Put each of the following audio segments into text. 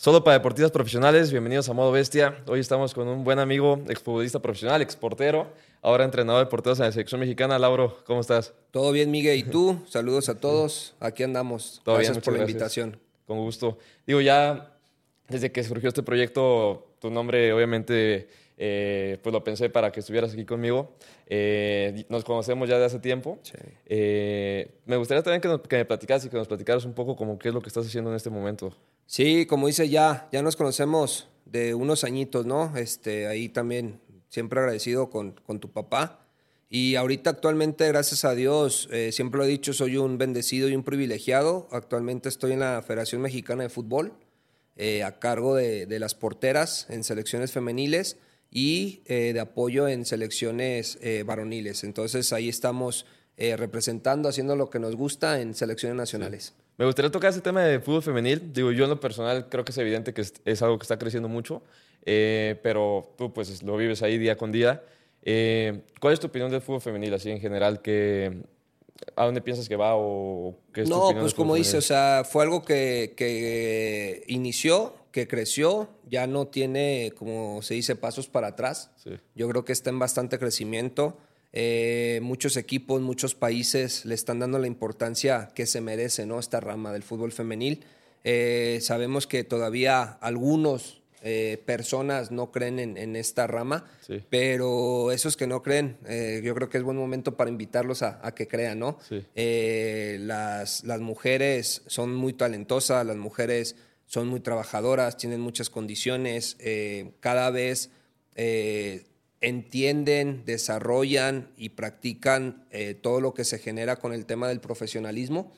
Solo para deportistas profesionales, bienvenidos a Modo Bestia. Hoy estamos con un buen amigo, exfutbolista profesional, exportero, ahora entrenador de porteros en la selección mexicana. Lauro, ¿cómo estás? Todo bien, Miguel. ¿Y tú? Saludos a todos. Aquí andamos. Todo gracias bien, por la invitación. Con gusto. Digo, ya desde que surgió este proyecto, tu nombre obviamente eh, pues lo pensé para que estuvieras aquí conmigo. Eh, nos conocemos ya de hace tiempo. Sí. Eh, me gustaría también que, nos- que me platicaras y que nos platicaras un poco como qué es lo que estás haciendo en este momento. Sí, como dice ya, ya nos conocemos de unos añitos, ¿no? Este, ahí también siempre agradecido con, con tu papá. Y ahorita actualmente, gracias a Dios, eh, siempre lo he dicho, soy un bendecido y un privilegiado. Actualmente estoy en la Federación Mexicana de Fútbol, eh, a cargo de, de las porteras en selecciones femeniles y eh, de apoyo en selecciones varoniles. Entonces ahí estamos representando, haciendo lo que nos gusta en selecciones nacionales. Me gustaría tocar ese tema de fútbol femenil. Digo, yo en lo personal creo que es evidente que es, es algo que está creciendo mucho, eh, pero tú pues lo vives ahí día con día. Eh, ¿Cuál es tu opinión del fútbol femenil así en general? ¿Qué, ¿A dónde piensas que va o qué es tu No, opinión pues como dice, o sea, fue algo que, que inició, que creció, ya no tiene, como se dice, pasos para atrás. Sí. Yo creo que está en bastante crecimiento. Eh, muchos equipos, muchos países le están dando la importancia que se merece, ¿no? Esta rama del fútbol femenil. Eh, sabemos que todavía algunos eh, personas no creen en, en esta rama, Sí. pero esos que no creen, eh, yo creo que es buen momento para invitarlos a, a que crean, ¿no? Sí. Eh, las, las mujeres son muy talentosas, las mujeres son muy trabajadoras, tienen muchas condiciones, cada vez entienden, desarrollan y practican eh, todo lo que se genera con el tema del profesionalismo.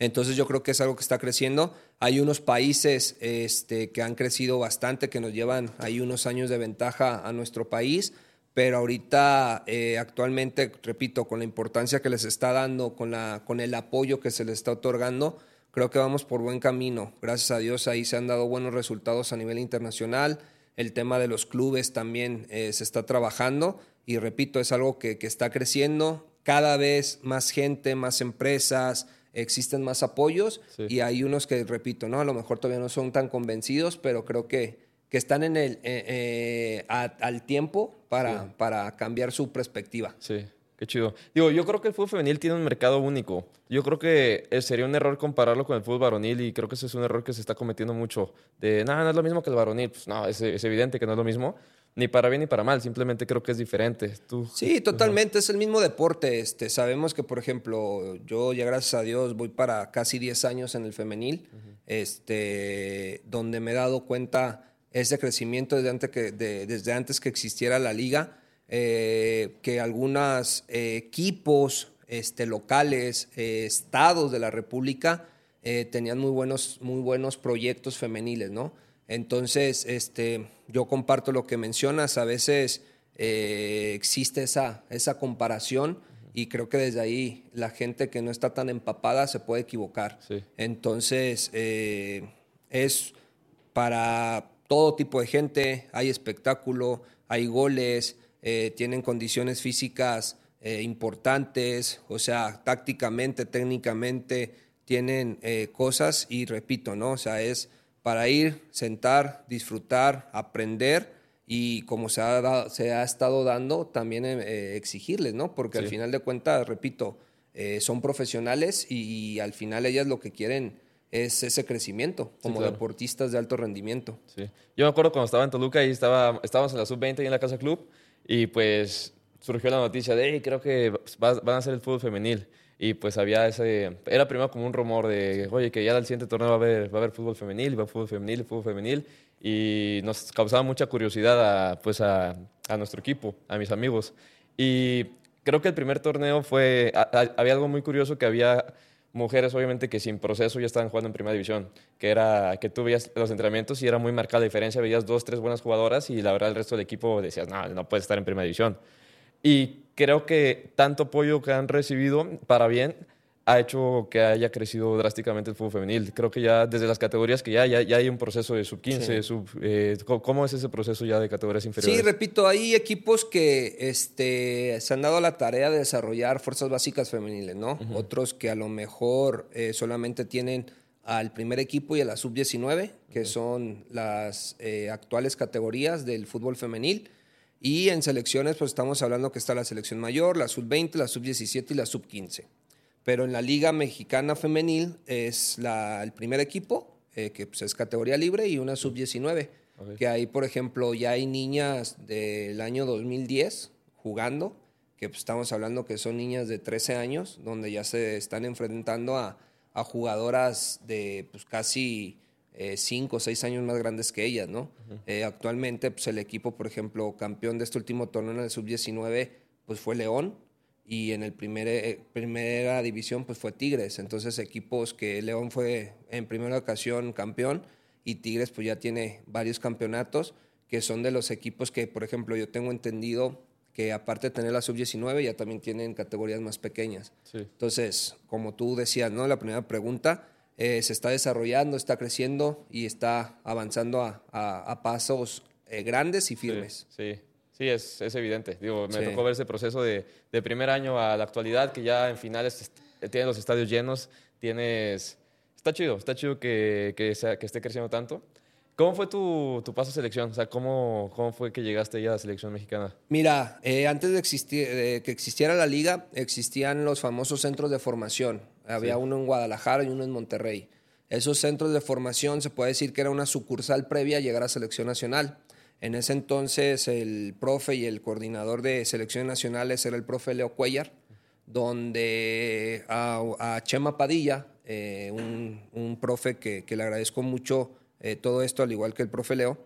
Entonces yo creo que es algo que está creciendo. Hay unos países este, que han crecido bastante, que nos llevan ahí unos años de ventaja a nuestro país, pero ahorita eh, actualmente, repito, con la importancia que les está dando, con, la, con el apoyo que se les está otorgando, creo que vamos por buen camino. Gracias a Dios ahí se han dado buenos resultados a nivel internacional. El tema de los clubes también eh, se está trabajando y repito, es algo que, que está creciendo. Cada vez más gente, más empresas, existen más apoyos Sí. y hay unos que, repito, ¿no? a lo mejor todavía no son tan convencidos, pero creo que, que están en el, eh, eh, a- al tiempo para, Sí. para cambiar su perspectiva. Sí, qué chido. Digo, yo creo que el fútbol femenil tiene un mercado único. Yo creo que eh, sería un error compararlo con el fútbol varonil y creo que ese es un error que se está cometiendo mucho. De, nada, no es lo mismo que el varonil. Pues no, es, es evidente que no es lo mismo. Ni para bien ni para mal, simplemente creo que es diferente. Tú, Sí, totalmente, es el mismo deporte. Este, sabemos que, por ejemplo, yo ya gracias a Dios voy para casi 10 años en el femenil, este, donde me he dado cuenta ese crecimiento desde antes que, de- desde antes que existiera la liga, eh, que algunos equipos este, locales, eh, estados de la República, eh, tenían muy buenos, muy buenos proyectos femeniles, ¿no? Entonces, este, yo comparto lo que mencionas, a veces eh, existe esa, esa comparación y creo que desde ahí la gente que no está tan empapada se puede equivocar. Sí. Entonces, eh, es para todo tipo de gente, hay espectáculo, hay goles, eh, tienen condiciones físicas eh, importantes, o sea, tácticamente, técnicamente, tienen eh, cosas y repito, ¿no? O sea, es para ir, sentar, disfrutar, aprender y como se ha, da- se ha estado dando, también eh, exigirles, ¿no? Porque al Sí. final de cuentas, repito, eh, son profesionales y, y al final ellas lo que quieren es ese crecimiento como claro. deportistas de alto rendimiento. Sí. Yo me acuerdo cuando estaba en Toluca y estaba, estábamos en la sub-20 ahí en la Casa Club y pues surgió la noticia de, hey, creo que va- van a hacer el fútbol femenil. Y pues había ese, era primero como un rumor de, oye, que ya al siguiente torneo va a haber, va a haber fútbol femenil, va a haber fútbol femenil, fútbol femenil. Y nos causaba mucha curiosidad a, pues a, a nuestro equipo, a mis amigos. Y creo que el primer torneo fue, había algo muy curioso que había mujeres obviamente que sin proceso ya estaban jugando en primera división, que era que tú veías los entrenamientos y era muy marcada la diferencia, veías dos, tres buenas jugadoras y la verdad el resto del equipo decías, no, no puedes estar en primera división. Y creo que tanto apoyo que han recibido para bien ha hecho que haya crecido drásticamente el fútbol femenil. Creo que ya desde las categorías que ya, ya, ya hay un proceso de sub-15, Sí. sub... eh, ¿cómo- ¿Cómo es ese proceso ya de categorías inferiores? Sí, repito, hay equipos que este, se han dado la tarea de desarrollar fuerzas básicas femeniles, ¿no? Otros que a lo mejor eh, solamente tienen al primer equipo y a la sub-19, que son las eh, actuales categorías del fútbol femenil. Y en selecciones, pues estamos hablando que está la selección mayor, la sub-20, la sub-17 y la sub-15. Pero en la Liga Mexicana Femenil es la, el primer equipo, eh, que pues, es categoría libre, y una sub-19. Que ahí, por ejemplo, ya hay niñas del año 2010 jugando, que pues, estamos hablando que son niñas de 13 años, donde ya se están enfrentando a, a jugadoras de pues, casi 5 o 6 años más grandes que ellas, ¿no? Eh, actualmente, pues, el equipo, por ejemplo, campeón de este último torneo en el sub-19, pues fue León, y en el primer, eh, primera división pues fue Tigres. Entonces equipos que León fue en primera ocasión campeón y Tigres pues ya tiene varios campeonatos que son de los equipos que, por ejemplo, yo tengo entendido que aparte de tener la sub-19 ya también tienen categorías más pequeñas. Entonces, como tú decías, ¿no? La primera pregunta, eh, se está desarrollando, está creciendo y está avanzando a, pasos eh, grandes y firmes. sí. Sí, es, es evidente. Digo, me tocó ver ese proceso de, de, primer año a la actualidad, que ya en finales tienes los estadios llenos, tienes... Está chido, está chido que, que, sea, que esté creciendo tanto. ¿Cómo fue tu, tu, paso a selección? O sea, ¿cómo, ¿cómo fue que llegaste ya a la selección mexicana? Mira, eh, antes de, existir, de, que existiera la liga, existían los famosos centros de formación. Había uno en Guadalajara y uno en Monterrey. Esos centros de formación se puede decir que era una sucursal previa a llegar a selección nacional. En ese entonces el profe y el coordinador de selecciones nacionales era el profe Leo Cuellar, donde a, Chema Padilla, eh, un, profe que, le agradezco mucho eh, todo esto, al igual que el profe Leo,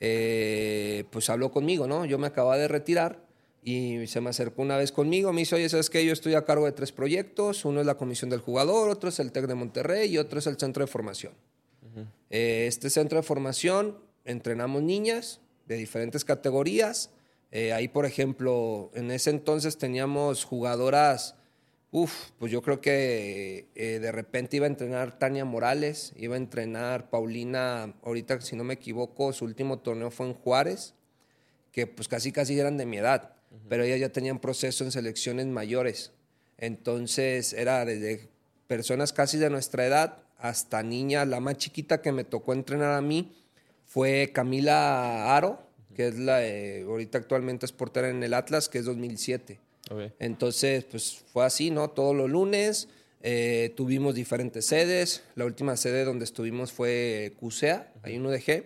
eh, pues habló conmigo, ¿no? Yo me acababa de retirar y se me acercó una vez conmigo, me dice, oye, ¿sabes qué? Yo estoy a cargo de tres proyectos, uno es la comisión del jugador, otro es el TEC de Monterrey y otro es el centro de formación. este centro de formación entrenamos niñas, de diferentes categorías. Eh, ahí, por ejemplo, en ese entonces teníamos jugadoras, uff, pues yo creo que eh, de repente iba a entrenar Tania Morales, iba a entrenar Paulina, ahorita si no me equivoco, su último torneo fue en Juárez, que pues casi casi eran de mi edad, pero ellas ya tenían proceso en selecciones mayores. Entonces era desde personas casi de nuestra edad hasta niña, la más chiquita que me tocó entrenar a mí, fue Camila Aro, que es la, ahorita actualmente es portera en el Atlas, que es 2007. Entonces, pues fue así, ¿no? Todos los lunes eh, tuvimos diferentes sedes. La última sede donde estuvimos fue CUSEA, ahí en UDG.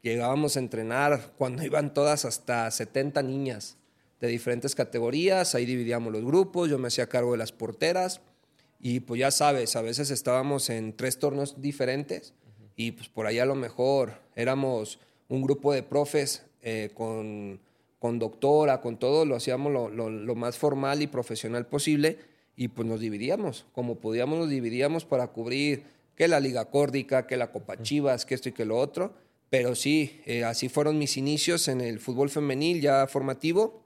Llegábamos a entrenar cuando iban todas hasta 70 niñas de diferentes categorías. Ahí dividíamos los grupos, yo me hacía cargo de las porteras. Y pues ya sabes, a veces estábamos en tres torneos diferentes y pues por ahí a lo mejor éramos un grupo de profes eh, con, con, doctora, con todo, lo hacíamos lo, lo, más formal y profesional posible y pues nos dividíamos, como podíamos nos dividíamos para cubrir que la Liga Córdica, que la Copa Chivas, que esto y que lo otro, pero sí, eh, así fueron mis inicios en el fútbol femenil ya formativo.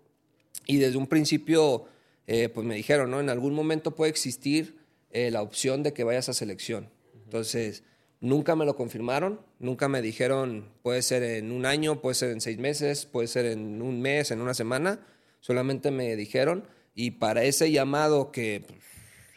Y desde un principio eh, pues me dijeron, ¿no? En algún momento puede existir la opción de que vayas a selección. Entonces, Nunca me lo confirmaron, nunca me dijeron puede ser en un año, puede ser en seis meses, puede ser en un mes, en una semana. Solamente me dijeron y para ese llamado que pues,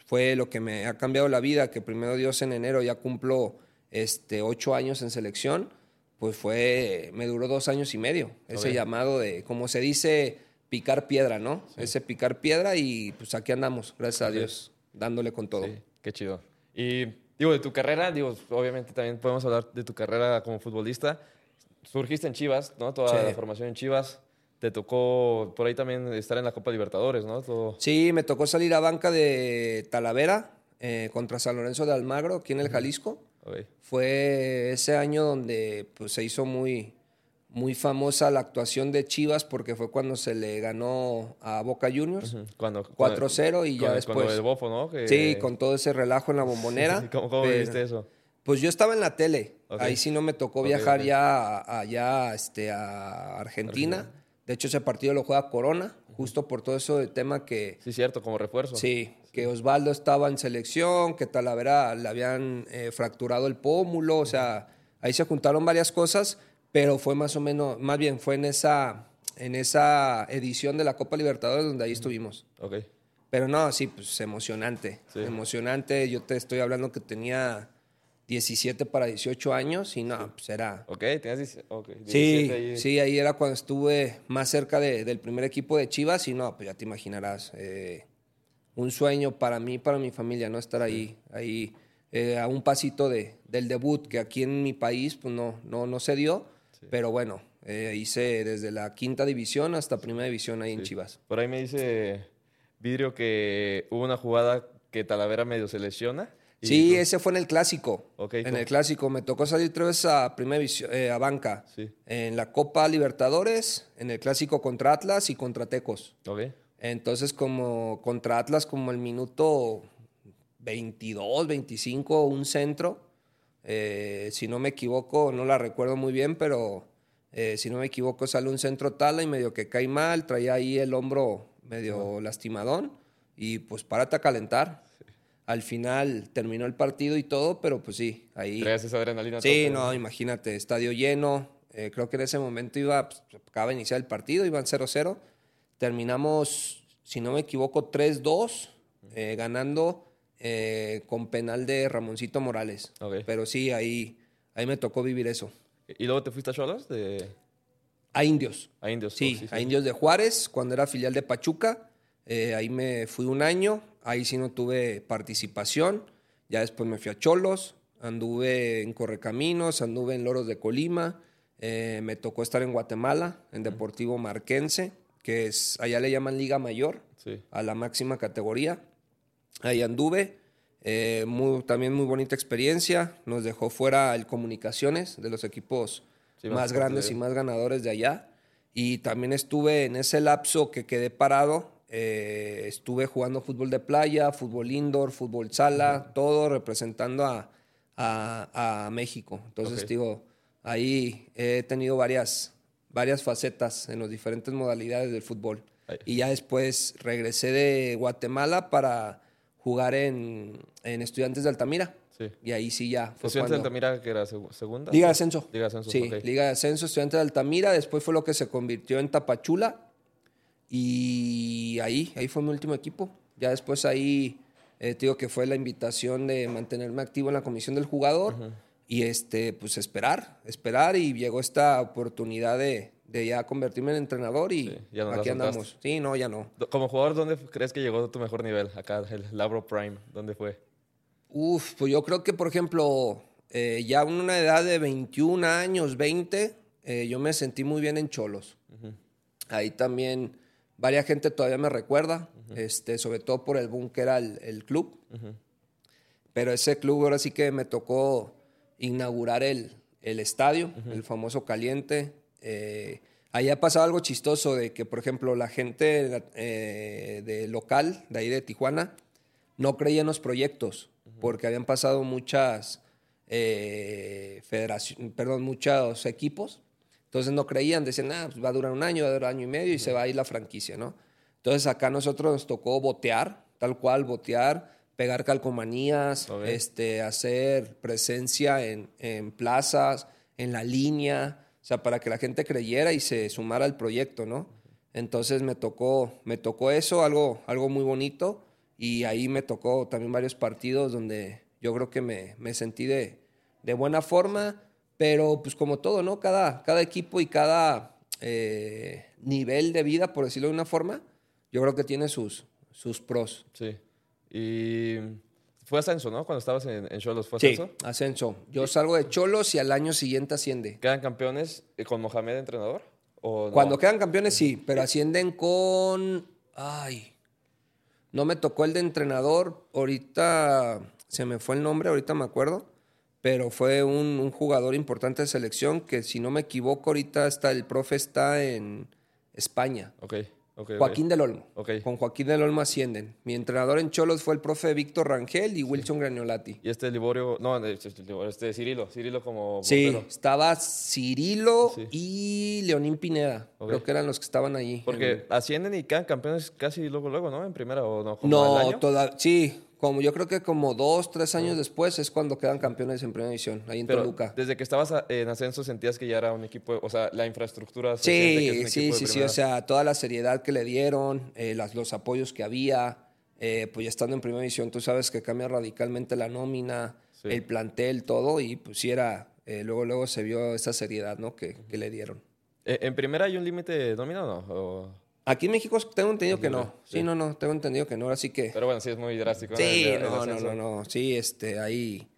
fue lo que me ha cambiado la vida, que primero Dios en enero ya cumplo este, ocho años en selección, pues fue, me duró dos años y medio. Ese llamado de, como se dice, picar piedra, ¿no? Ese picar piedra y pues aquí andamos, gracias a Dios, dándole con todo. qué chido. Y Digo, de tu carrera, digo, obviamente también podemos hablar de tu carrera como futbolista. Surgiste en Chivas, ¿no? Toda la formación en Chivas. Te tocó por ahí también estar en la Copa Libertadores, ¿no? Sí, me tocó salir a banca de Talavera eh, contra San Lorenzo de Almagro, aquí en el Jalisco. Fue ese año donde pues, se hizo muy, muy famosa la actuación de Chivas porque fue cuando se le ganó a Boca Juniors. 4-0 y ya después. el bofo, ¿no? Sí, con todo ese relajo en la bombonera. ¿Cómo, viste eso? Pues yo estaba en la tele. Ahí sí no me tocó viajar ya allá este, a Argentina. De hecho, ese partido lo juega Corona, justo por todo eso de tema que... Sí, cierto, como refuerzo. Sí, que Osvaldo estaba en selección, que Talavera le habían eh, fracturado el pómulo, o sea, ahí se juntaron varias cosas pero fue más o menos, más bien fue en esa, en esa edición de la Copa Libertadores donde ahí estuvimos. Ok. Pero no, sí, pues emocionante, emocionante. Yo te estoy hablando que tenía 17 para 18 años y no, pues era... Ok, tenías 17, ok, Sí, 17 ahí. sí, ahí era cuando estuve más cerca de- del primer equipo de Chivas y no, pues ya te imaginarás, eh, un sueño para mí, para mi familia, ¿no? Estar ahí, ahí eh, a un pasito de, del debut, que aquí en mi país pues no, no, no se dio, pero bueno, eh, hice desde la quinta división hasta primera división ahí en Chivas. Por ahí me dice Vidrio que hubo una jugada que Talavera medio se lesiona. Sí, tú- ese fue en el clásico. Ok, en ¿cómo? el clásico me tocó salir tres veces a primera división, eh, a banca. Sí. En la Copa Libertadores, en el clásico contra Atlas y contra Tecos. Ok, Entonces, como contra Atlas, como el minuto 22, 25, un centro. Eh, si no me equivoco, no la recuerdo muy bien, pero eh, si no me equivoco, sale un centro tala y medio que cae mal, traía ahí el hombro medio lastimadón y pues párate a calentar. Al final terminó el partido y todo, pero pues sí, ahí. traías esa adrenalina. Sí, no, imagínate, estadio lleno. eh, creo que en ese momento iba, pues, acaba de iniciar el partido, iban 0-0. Terminamos, si no me equivoco, 3-2, eh, ganando eh, con penal de Ramoncito Morales. Pero sí, ahí, ahí me tocó vivir eso. ¿Y luego te fuiste a Cholos? De... A Indios. A Indios. Sí, oh, sí, a sí. Indios de Juárez, cuando era filial de Pachuca. eh, ahí me fui un año, ahí sí no tuve participación. Ya después me fui a Cholos, anduve en Correcaminos, anduve en Loros de Colima. eh, me tocó estar en Guatemala, en Deportivo Marquense, que es, allá le llaman Liga Mayor, Sí. a la máxima categoría. Ahí anduve. eh, muy- también muy bonita experiencia. Nos dejó fuera el Comunicaciones de los equipos Sí, más grandes y más ganadores de allá. Y también estuve en ese lapso que quedé parado. eh, estuve jugando fútbol de playa, fútbol indoor, fútbol sala, todo representando a, a- a México. Entonces, digo, ahí he tenido varias, varias facetas en las diferentes modalidades del fútbol. Y ya después regresé de Guatemala para jugar en, en Estudiantes de Altamira. Sí. Y ahí sí ya fue ¿Estudiante de Altamira que era segu- segunda? Liga de Ascenso. Liga de Ascenso, Sí, ok. Liga de Ascenso, estudiante de Altamira. Después fue lo que se convirtió en Tapachula. Y ahí, ahí fue mi último equipo. Ya después ahí, eh, te digo que fue la invitación de mantenerme activo en la comisión del jugador. Y este, pues esperar, esperar. Y llegó esta oportunidad de, de ya convertirme en entrenador. Y Sí, ya no aquí andamos. Sí, no, ya no. Como jugador, ¿dónde crees que llegó tu mejor nivel? Acá, el Labro Prime, ¿dónde fue? Uf, pues yo creo que, por ejemplo, eh, ya a una edad de 21 años, 20, eh, yo me sentí muy bien en Cholos. Ahí también varias gente todavía me recuerda, este, sobre todo por el boom que era el, el club. Pero ese club ahora sí que me tocó inaugurar el, el estadio, el famoso caliente. Eh, ahí ha pasado algo chistoso de que, por ejemplo, la gente eh, de local, de ahí de Tijuana, no creía en los proyectos, porque habían pasado muchas eh, federación, perdón, muchos equipos. Entonces no creían, decían, ah, pues va a durar un año, va a durar año y medio y se va a ir la franquicia, ¿no? Entonces acá a nosotros nos tocó botear, tal cual, botear, pegar calcomanías, este, hacer presencia en, en plazas, en la línea, o sea, para que la gente creyera y se sumara al proyecto, ¿no? Entonces me tocó, me tocó eso, algo, algo muy bonito, y ahí me tocó también varios partidos donde yo creo que me, me sentí de, de buena forma, pero pues como todo, ¿no? Cada, cada equipo y cada eh, nivel de vida, por decirlo de una forma, yo creo que tiene sus, sus pros. Sí. Y fue ascenso, ¿no? Cuando estabas en, en Cholos, ¿fue Sí, ascenso? ascenso. Yo salgo de Cholos y al año siguiente asciende. ¿Quedan campeones eh, con Mohamed entrenador? ¿O no? Cuando quedan campeones, sí, pero ascienden con. Ay. No me tocó el de entrenador. Ahorita se me fue el nombre, ahorita me acuerdo. Pero fue un, un jugador importante de selección que, si no me equivoco, ahorita está, el profe está en España. Ok, Joaquín del Olmo. Con Joaquín del Olmo ascienden. Mi entrenador en Cholos fue el profe Víctor Rangel y Wilson Graniolati. Y este Liborio, no, este, este Cirilo, Cirilo como Sí, portero. estaba Cirilo Sí. y Leonín Pineda. Creo que eran los que estaban allí. Porque ascienden y quedan campeones casi luego, luego, ¿no? En primera o no. como No, año. toda, sí, como yo creo que como dos, tres años después es cuando quedan campeones en primera división, ahí en Pero Toluca. desde que estabas a- en ascenso sentías que ya era un equipo, o sea, la infraestructura se siente que es Sí, un sí, sí, sí, o sea, toda la seriedad que le dieron, eh, las, los apoyos que había, eh, pues ya estando en primera división, tú sabes que cambia radicalmente la nómina, el plantel, todo, y pues sí era, eh, luego, luego se vio esa seriedad, ¿no? Que, que le dieron. ¿E, ¿En primera hay un límite de nómina o no? ¿O- Aquí en México tengo entendido que no. Sí, sí. no, no, tengo entendido que no, así que... Pero bueno, sí es muy drástico. Sí, El- el no, no, no, no. Sí, este, ahí,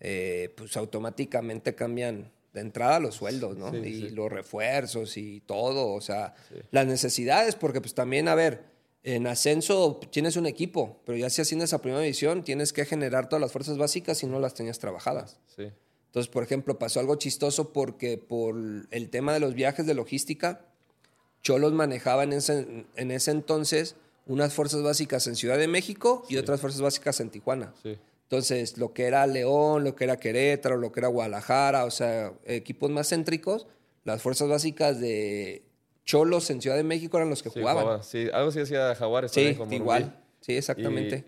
eh, pues automáticamente cambian de entrada los sueldos, ¿no? Sí, y sí. los refuerzos y todo, o sea, las necesidades, porque pues también, a ver, en ascenso tienes un equipo, pero ya si asciendes a primera división, tienes que generar todas las fuerzas básicas y no las tenías trabajadas. Sí. Entonces, por ejemplo, pasó algo chistoso porque por el tema de los viajes de logística, Cholos manejaba en ese, en ese entonces unas fuerzas básicas en Ciudad de México y otras fuerzas básicas en Tijuana. Sí. Entonces, lo que era León, lo que era Querétaro, lo que era Guadalajara, o sea, equipos más céntricos, las fuerzas básicas de Cholos en Ciudad de México eran los que Sí, jugaban. jugaba. Sí, algo sí decía Jaguares. Sí, igual. Sí, exactamente.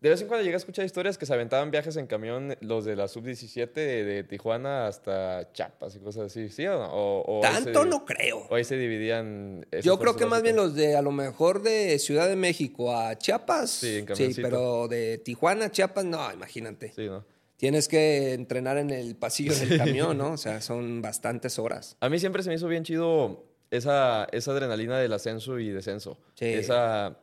De vez en cuando llegué a escuchar historias que se aventaban viajes en camión los de la sub-17 de, de Tijuana hasta Chiapas y cosas así. ¿Sí o no? O, o ahí Tanto se- no creo. O ahí se dividían. Yo creo que más bien los de a lo mejor de Ciudad de México a Chiapas. Sí, en sí, camioncito. pero de Tijuana a Chiapas, no, imagínate. Sí, ¿no? Tienes que entrenar en el pasillo del camión, ¿no? O sea, son bastantes horas. A mí siempre se me hizo bien chido esa, esa adrenalina del ascenso y descenso. Sí. Esa,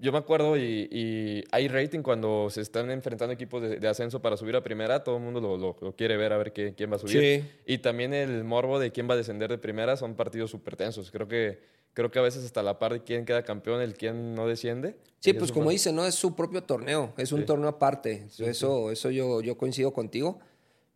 yo me acuerdo y, y hay rating cuando se están enfrentando equipos de, de ascenso para subir a primera, todo el mundo lo, lo- lo quiere ver a ver qué- quién va a subir. Sí. Y también el morbo de quién va a descender de primera son partidos súper tensos. Creo que, creo que a veces hasta la par de quién queda campeón, el quién no desciende. Sí, pues como dice, ¿no? Es su propio torneo, es un Sí. torneo aparte. eso eso yo, yo coincido contigo.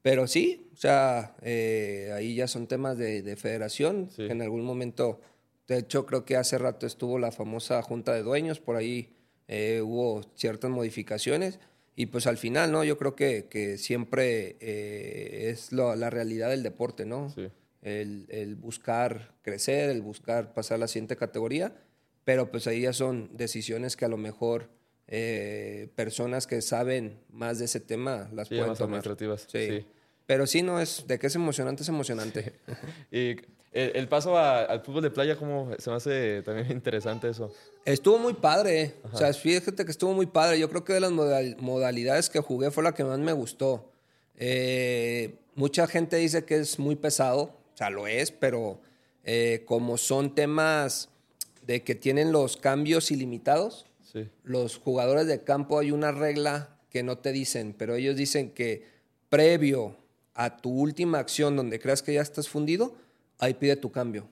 Pero sí, o sea, eh, ahí ya son temas de, de federación, que en algún momento, de hecho creo que hace rato estuvo la famosa junta de dueños, por ahí eh, hubo ciertas modificaciones. Y pues al final, ¿no? Yo creo que, que siempre eh, es lo- la realidad del deporte, ¿no? Sí. el, el buscar crecer, el buscar pasar a la siguiente categoría, pero pues ahí ya son decisiones que a lo mejor eh, personas que saben más de ese tema las Sí, pueden más tomar. administrativas, Sí. sí. Pero sí, no es, de que es emocionante, es emocionante. Y el, el paso a- al fútbol de playa, como se me hace también interesante eso. Estuvo muy padre, eh. o sea, fíjate que estuvo muy padre. Yo creo que de las modal- modalidades que jugué fue la que más me gustó. Eh, mucha gente dice que es muy pesado, o sea, lo es, pero eh, como son temas de que tienen los cambios ilimitados, Sí. los jugadores de campo hay una regla que no te dicen, pero ellos dicen que previo a tu última acción donde creas que ya estás fundido, ahí pide tu cambio.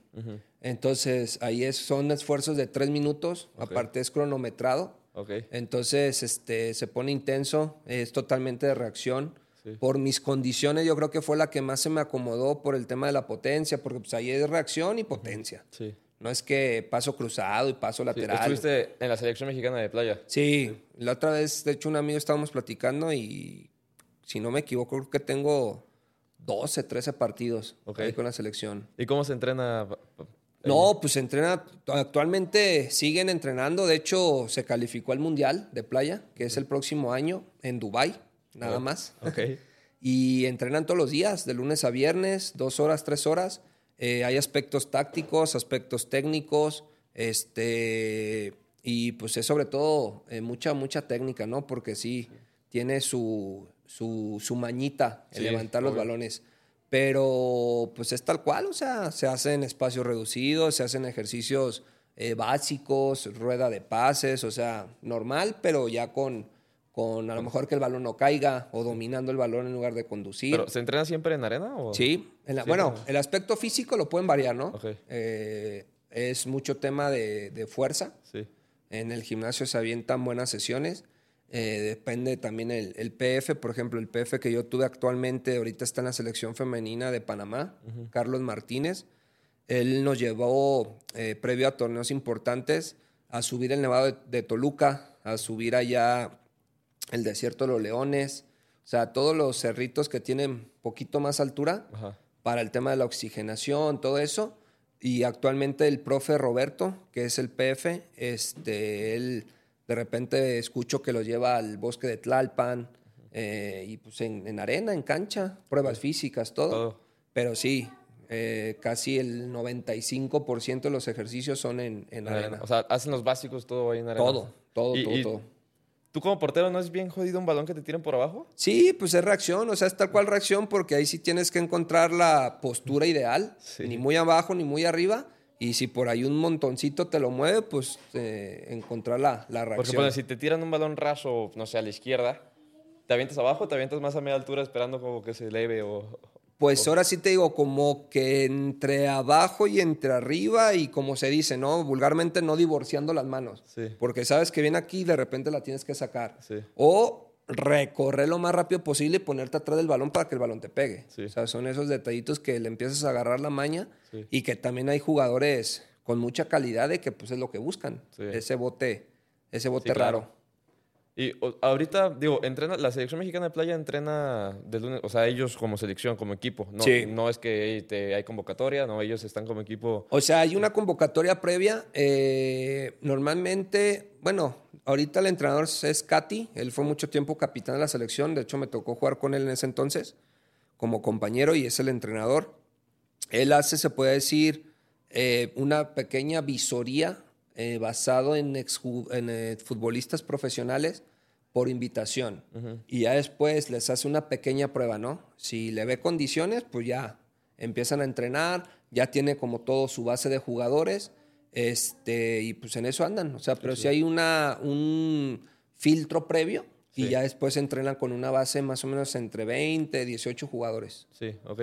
Entonces, ahí es, son esfuerzos de tres minutos, Ok. aparte es cronometrado. Ok. Entonces, este, se pone intenso, es totalmente de reacción. Sí. Por mis condiciones, yo creo que fue la que más se me acomodó por el tema de la potencia, porque pues ahí es reacción y potencia. Sí. No es que paso cruzado y paso Sí, lateral. Estuviste en la selección mexicana de playa. Sí, la otra vez, de hecho, un amigo estábamos platicando y si no me equivoco, creo que tengo 12, 13 partidos ahí con la selección. ¿Y cómo se entrena? No, pues se entrena, actualmente siguen entrenando, de hecho se calificó al Mundial de playa, que es el próximo año en Dubai, nada Oh, más. Y entrenan todos los días, de lunes a viernes, dos horas, tres horas. Eh, hay aspectos tácticos, aspectos técnicos, este, y pues es sobre todo eh, mucha, mucha técnica, ¿no? Porque sí, tiene su, su, su mañita el Sí, levantar los obvio. balones. Pero pues es tal cual, o sea, se hacen espacios reducidos, se hacen ejercicios eh, básicos, rueda de pases, o sea, normal, pero ya con, con a lo mejor que el balón no caiga o dominando el balón en lugar de conducir. ¿Pero se entrena siempre en arena? O? Sí, en la- Sí, bueno, el aspecto físico lo pueden variar, ¿no? Ok. Eh, es mucho tema de, de fuerza. Sí. En el gimnasio se avientan buenas sesiones. Eh, depende también el, el PF, por ejemplo, el PF que yo tuve actualmente, ahorita está en la selección femenina de Panamá, Carlos Martínez. Él nos llevó, eh, previo a torneos importantes, a subir el Nevado de, de Toluca, a subir allá el desierto de los Leones, o sea, todos los cerritos que tienen poquito más altura para el tema de la oxigenación, todo eso. Y actualmente el profe Roberto, que es el PF, este, él de repente escucho que lo lleva al bosque de Tlalpan eh, y pues en, en arena, en cancha, pruebas físicas, todo. Todo. Pero sí, eh, casi el 95% de los ejercicios son en, en En arena. arena. O sea, hacen los básicos todo ahí en arena. todo, todo, Y- todo, y todo. ¿Tú como portero no es bien jodido un balón que te tiren por abajo? Sí, pues es reacción, o sea, es tal cual reacción porque ahí sí tienes que encontrar la postura ideal, Sí. ni muy abajo ni muy arriba. Y si por ahí un montoncito te lo mueve, pues eh, encontrar la, la Porque reacción. bueno, si te tiran un balón raso, no sé, a la izquierda, ¿te avientas abajo o te avientas más a media altura esperando como que se eleve o...? Pues ahora sí te digo, como que entre abajo y entre arriba y como se dice, ¿no? Vulgarmente no divorciando las manos. Sí. Porque sabes que viene aquí y de repente la tienes que sacar. Sí. O recorrer lo más rápido posible y ponerte atrás del balón para que el balón te pegue. Sí. O sea, son esos detallitos que le empiezas a agarrar la maña Sí. y que también hay jugadores con mucha calidad de que pues es lo que buscan. Sí. Ese bote, ese bote claro. Y o- ahorita, digo, entrena, la selección mexicana de playa entrena de lunes, o sea, ellos como selección, como equipo. No, Sí. no es que te- hay convocatoria, no, ellos están como equipo. O sea, hay una convocatoria previa. eh, normalmente, bueno, ahorita el entrenador es Katy. Él fue mucho tiempo capitán de la selección. De hecho, me tocó jugar con él en ese entonces como compañero y es el entrenador. Él hace, se puede decir, eh, una pequeña visoría eh, basado en, exju- en eh, futbolistas profesionales por invitación. Y ya después les hace una pequeña prueba, ¿no? Si le ve condiciones, pues ya empiezan a entrenar, ya tiene como todo su base de jugadores, este, y pues en eso andan. O sea, pero si hay una, un filtro previo y Sí. ya después entrenan con una base más o menos entre 20, 18 jugadores. Sí, ok.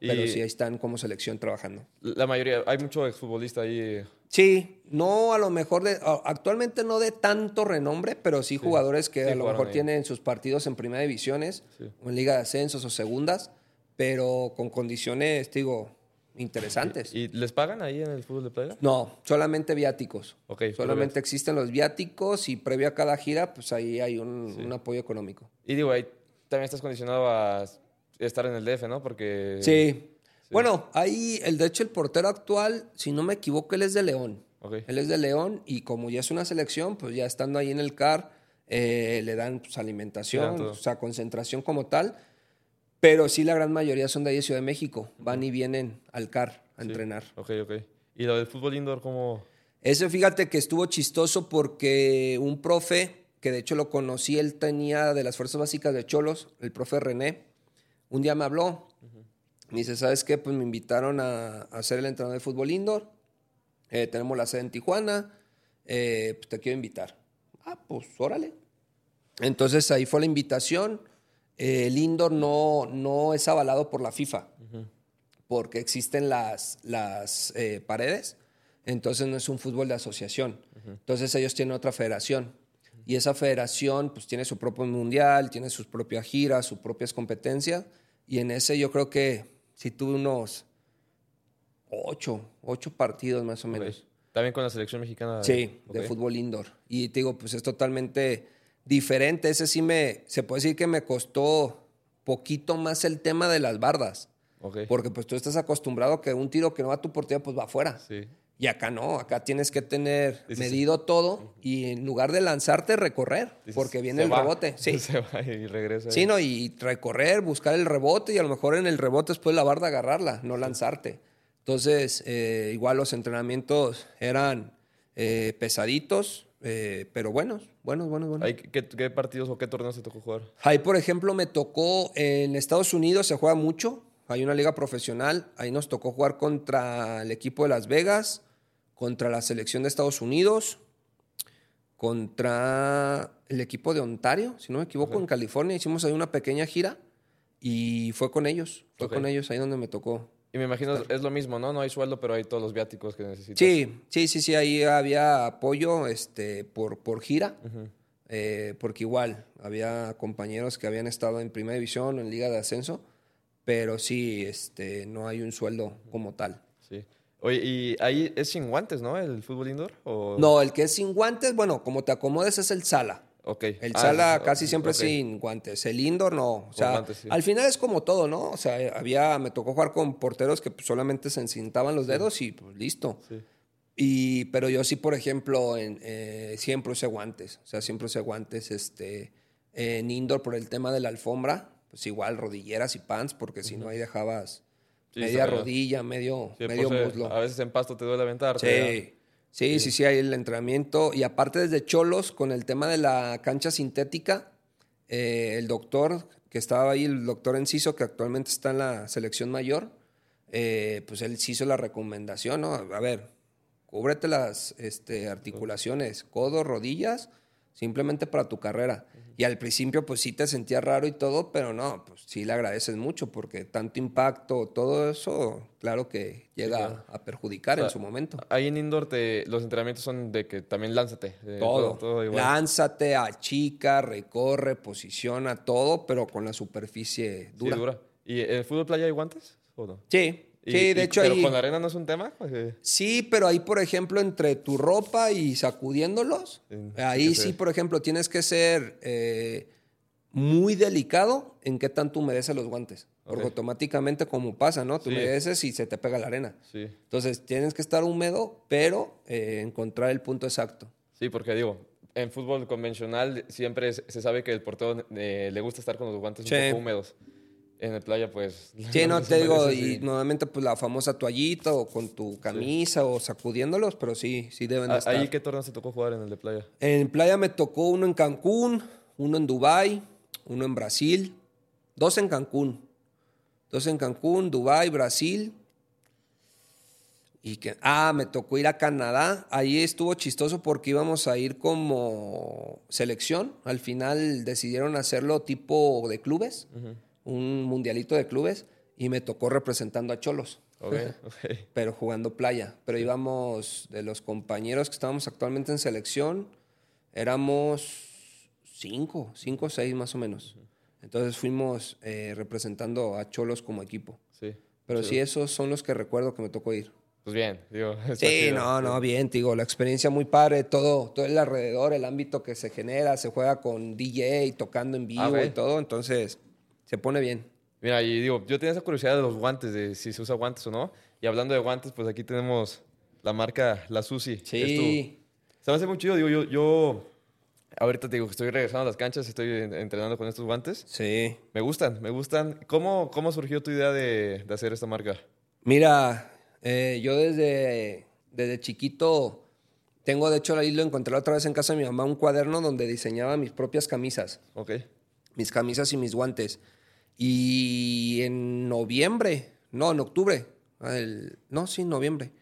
Y Pero sí, ahí están como selección trabajando. la mayoría, hay mucho exfutbolista ahí. Sí, no a lo mejor de, actualmente no de tanto renombre, pero sí, jugadores que Sí, a lo mejor ahí. tienen sus partidos en primera divisiones Sí. o en liga de ascensos o segundas, pero con condiciones, digo, interesantes. ¿Y les pagan ahí en el fútbol de playa? No, solamente viáticos. Ok, solo solamente existen los viáticos y previo a cada gira, pues ahí hay un, un apoyo económico. Y digo, ahí también estás condicionado a estar en el DF, ¿no? Porque... Sí. Bueno, ahí, el, de hecho, el portero actual, si no me equivoco, él es de León. Ok. Él es de León y como ya es una selección, pues ya estando ahí en el CAR, eh, le dan pues, alimentación, o sea, concentración como tal. Pero sí, la gran mayoría son de ahí de Ciudad de México. Van y vienen al CAR a Sí. entrenar. Ok, ok. ¿Y lo del fútbol indoor cómo...? Ese, fíjate que estuvo chistoso porque un profe, que de hecho lo conocí, él tenía de las fuerzas básicas de Cholos, el profe René, un día me habló. Me dice, ¿sabes qué? Pues me invitaron a, a ser el entrenador de fútbol indoor. Eh, tenemos la sede en Tijuana. eh, pues te quiero invitar. Ah, pues órale. Entonces ahí fue la invitación. Eh, el indoor no, no es avalado por la FIFA porque existen las, las eh, paredes, entonces no es un fútbol de asociación. Entonces ellos tienen otra federación. Y esa federación pues tiene su propio mundial, tiene sus propias giras, sus propias competencias. Y en ese yo creo que sí tuve unos ocho, ocho partidos más o Ok. menos. También con la selección mexicana. Sí, de fútbol indoor. Y te digo, pues es totalmente diferente. Ese sí me, se puede decir que me costó poquito más el tema de las bardas. Porque pues tú estás acostumbrado que un tiro que no va a tu portería pues va afuera. Sí. Y acá no, acá tienes que tener Dices- medido todo y en lugar de lanzarte, recorrer, Dices, porque viene el va. rebote. Sí. Se va y regresa. Sí, no, y recorrer, buscar el rebote y a lo mejor en el rebote después la barda agarrarla, no lanzarte. Entonces, eh, igual los entrenamientos eran eh, pesaditos, eh, pero buenos, buenos, buenos, buenos. ¿qué, qué partidos o qué torneos te tocó jugar? Ahí, por ejemplo, me tocó en Estados Unidos, se juega mucho. Hay una liga profesional. Ahí nos tocó jugar contra el equipo de Las Vegas, contra la selección de Estados Unidos, contra el equipo de Ontario, si no me equivoco, en California. Hicimos ahí una pequeña gira y fue con ellos. Fue con ellos ahí donde me tocó. Y me imagino es lo mismo, ¿no? No hay sueldo, pero hay todos los viáticos que necesitas. Sí, sí, sí, sí, ahí había apoyo este, por, por gira, eh, porque igual había compañeros que habían estado en primera división o en liga de ascenso, pero sí, este, no hay un sueldo como tal. Sí. Oye, y ahí es sin guantes, ¿no? El fútbol indoor. ¿O... No, el que es sin guantes, bueno, como te acomodes es el sala. Ok. El Ah, sala casi siempre ok. sin guantes. El indoor no. O sea, guantes, sí. al final es como todo, ¿no? O sea, había, me tocó jugar con porteros que solamente se encintaban los dedos y pues listo. Sí. Y, pero yo sí, por ejemplo, en, eh, siempre usé guantes. O sea, siempre usé guantes este, en indoor por el tema de la alfombra. Pues igual rodilleras y pants, porque si no ahí dejabas Sí, media rodilla, medio, Sí, medio pues, eh, muslo. A veces en pasto te duele aventarte. Sí. Sí, sí, sí, hay el entrenamiento. Y aparte desde Cholos, con el tema de la cancha sintética, eh, el doctor que estaba ahí, el doctor Enciso, que actualmente está en la selección mayor, eh, pues él sí hizo la recomendación, ¿no? A ver, cúbrete las este, articulaciones, codos, rodillas, simplemente para tu carrera. Y al principio pues sí te sentías raro y todo, pero no, pues sí le agradeces mucho porque tanto impacto, todo eso, claro que llega a perjudicar en su momento. Ahí en indoor te, los entrenamientos son de que también lánzate. todo. todo, igual. Lánzate, achica, recorre, posiciona, todo, pero con la superficie dura. Sí, dura. ¿Y en fútbol playa hay guantes o no? Sí, Sí, de hecho ¿Pero con la arena no es un tema? Sí, pero ahí, por ejemplo, entre tu ropa y sacudiéndolos, ahí sí, por ejemplo, tienes que ser eh, muy delicado en qué tanto humedeces los guantes. Porque automáticamente, como pasa, ¿no? Tú humedeces y se te pega la arena. Sí. Entonces, tienes que estar húmedo, pero eh, encontrar el punto exacto. Sí, porque digo, en fútbol convencional siempre se sabe que el portero eh, le gusta estar con los guantes un poco húmedos en la playa, pues. Sí, no, te digo, y nuevamente, pues la famosa toallita o con tu camisa o sacudiéndolos, pero sí, sí deben de estar. ¿Ahí qué torneo se tocó jugar en el de playa? En playa me tocó uno en Cancún, uno en Dubai, uno en Brasil, dos en Cancún. Dos en Cancún, Dubai, Brasil. Y que, ah, me tocó ir a Canadá. Ahí estuvo chistoso porque íbamos a ir como selección. Al final decidieron hacerlo tipo de clubes un mundialito de clubes y me tocó representando a Cholos. Pero jugando playa. Pero íbamos, de los compañeros que estábamos actualmente en selección, éramos cinco, cinco o seis más o menos. Entonces fuimos eh, representando a Cholos como equipo. Sí. Pero sí. esos son los que recuerdo que me tocó ir. Pues bien, digo. Sí, no, no, bien, digo, la experiencia muy padre, todo, todo el alrededor, el ámbito que se genera, se juega con DJ, tocando en vivo ah, y todo, entonces se pone bien. Mira, y digo, yo tenía esa curiosidad de los guantes, de si se usa guantes o no. Y hablando de guantes, pues aquí tenemos la marca La Susi. Sí. Se me hace muy chido. Digo, yo, yo ahorita te digo que estoy regresando a las canchas, estoy entrenando con estos guantes. Sí. Me gustan, me gustan. ¿Cómo, cómo surgió tu idea de, de hacer esta marca? Mira, eh, yo desde, desde chiquito tengo, de hecho, ahí lo encontré otra vez en casa de mi mamá, un cuaderno donde diseñaba mis propias camisas. Ok. Mis camisas y mis guantes. Y en noviembre, no, en octubre, no, sí, en noviembre,